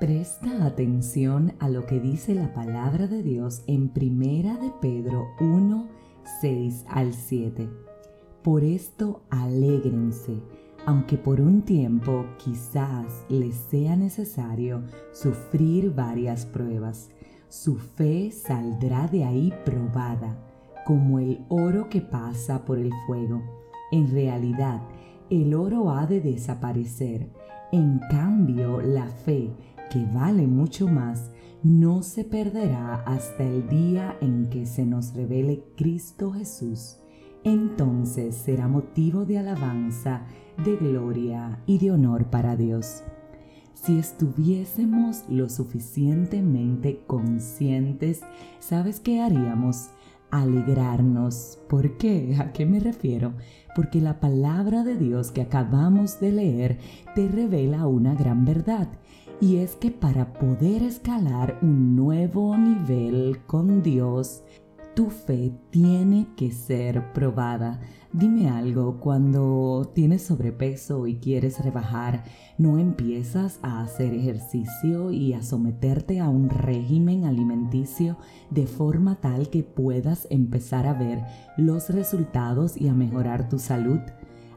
Presta atención a lo que dice la palabra de Dios en Primera de Pedro 1, 6 al 7. Por esto alégrense, aunque por un tiempo quizás les sea necesario sufrir varias pruebas. Su fe saldrá de ahí probada, como el oro que pasa por el fuego. En realidad, el oro ha de desaparecer. En cambio, la fe que vale mucho más, no se perderá hasta el día en que se nos revele Cristo Jesús. Entonces será motivo de alabanza, de gloria y de honor para Dios. Si estuviésemos lo suficientemente conscientes, ¿sabes qué haríamos? Alegrarnos. ¿Por qué? ¿A qué me refiero? Porque la palabra de Dios que acabamos de leer te revela una gran verdad y es que para poder escalar un nuevo nivel con Dios, tu fe tiene que ser probada. Dime algo, cuando tienes sobrepeso y quieres rebajar, ¿no empiezas a hacer ejercicio y a someterte a un régimen alimenticio de forma tal que puedas empezar a ver los resultados y a mejorar tu salud?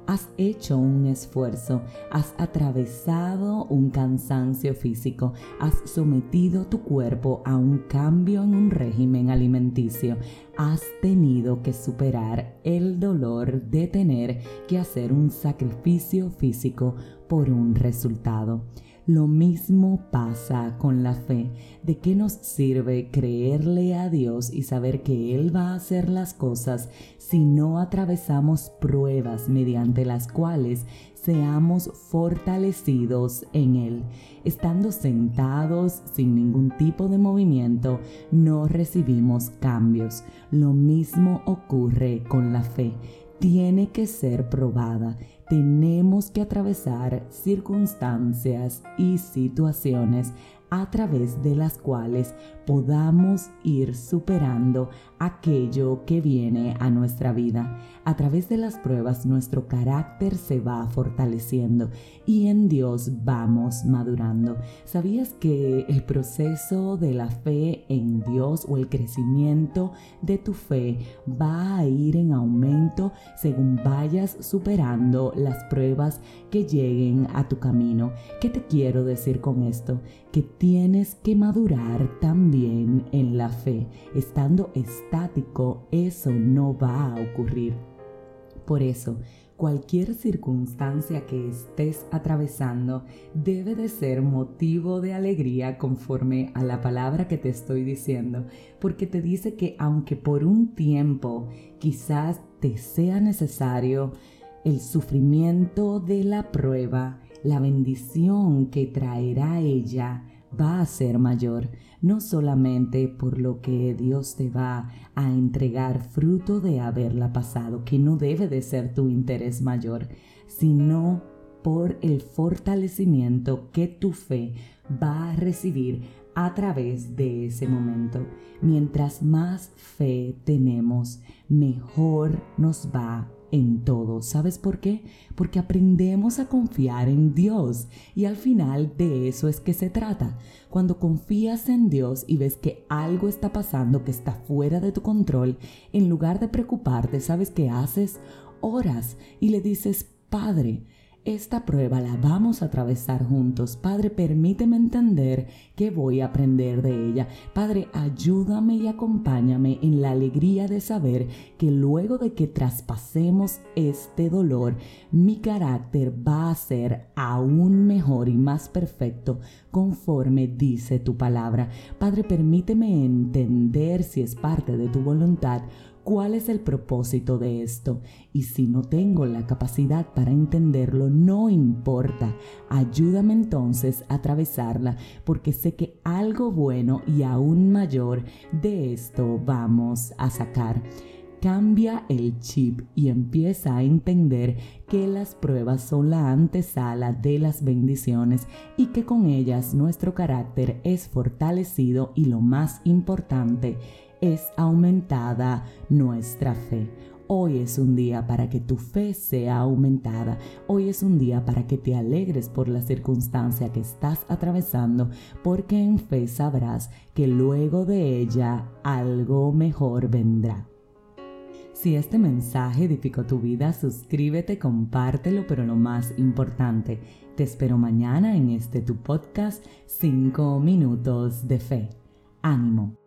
Has hecho un esfuerzo, has atravesado un cansancio físico, has sometido tu cuerpo a un cambio en un régimen alimenticio, has tenido que superar el dolor de tener que hacer un sacrificio físico por un resultado. Lo mismo pasa con la fe. ¿De qué nos sirve creerle a Dios y saber que Él va a hacer las cosas si no atravesamos pruebas mediante las cuales seamos fortalecidos en Él? Estando sentados sin ningún tipo de movimiento, no recibimos cambios. Lo mismo ocurre con la fe tiene que ser probada. Tenemos que atravesar circunstancias y situaciones a través de las cuales podamos ir superando aquello que viene a nuestra vida. A través de las pruebas nuestro carácter se va fortaleciendo y en Dios vamos madurando. ¿Sabías que el proceso de la fe en Dios o el crecimiento de tu fe va a ir en aumento según vayas superando las pruebas que lleguen a tu camino? ¿Qué te quiero decir con esto? Que tienes que madurar también en la fe. Estando estático, eso no va a ocurrir. Por eso, cualquier circunstancia que estés atravesando debe de ser motivo de alegría conforme a la palabra que te estoy diciendo, porque te dice que aunque por un tiempo quizás te sea necesario el sufrimiento de la prueba, la bendición que traerá ella va a ser mayor, no solamente por lo que Dios te va a entregar fruto de haberla pasado, que no debe de ser tu interés mayor, sino por el fortalecimiento que tu fe va a recibir a través de ese momento. Mientras más fe tenemos, mejor nos va en todo. ¿Sabes por qué? Porque aprendemos a confiar en Dios y al final de eso es que se trata. Cuando confías en Dios y ves que algo está pasando que está fuera de tu control, en lugar de preocuparte, ¿sabes qué haces? Oras y le dices, Padre, esta prueba la vamos a atravesar juntos. Padre, permíteme entender que voy a aprender de ella. Padre, ayúdame y acompáñame en la alegría de saber que luego de que traspasemos este dolor, mi carácter va a ser aún mejor y más perfecto conforme dice tu palabra. Padre, permíteme entender si es parte de tu voluntad cuál es el propósito de esto. Y si no tengo la capacidad para entenderlo, no importa. Ayúdame entonces a atravesarla porque sé que algo bueno y aún mayor de esto vamos a sacar. Cambia el chip y empieza a entender que las pruebas son la antesala de las bendiciones y que con ellas nuestro carácter es fortalecido y lo más importante, es aumentada nuestra fe. Hoy es un día para que tu fe sea aumentada. Hoy es un día para que te alegres por la circunstancia que estás atravesando, porque en fe sabrás que luego de ella algo mejor vendrá. Si este mensaje edificó tu vida, suscríbete, compártelo, pero lo más importante, te espero mañana en este tu podcast 5 minutos de fe. Ánimo.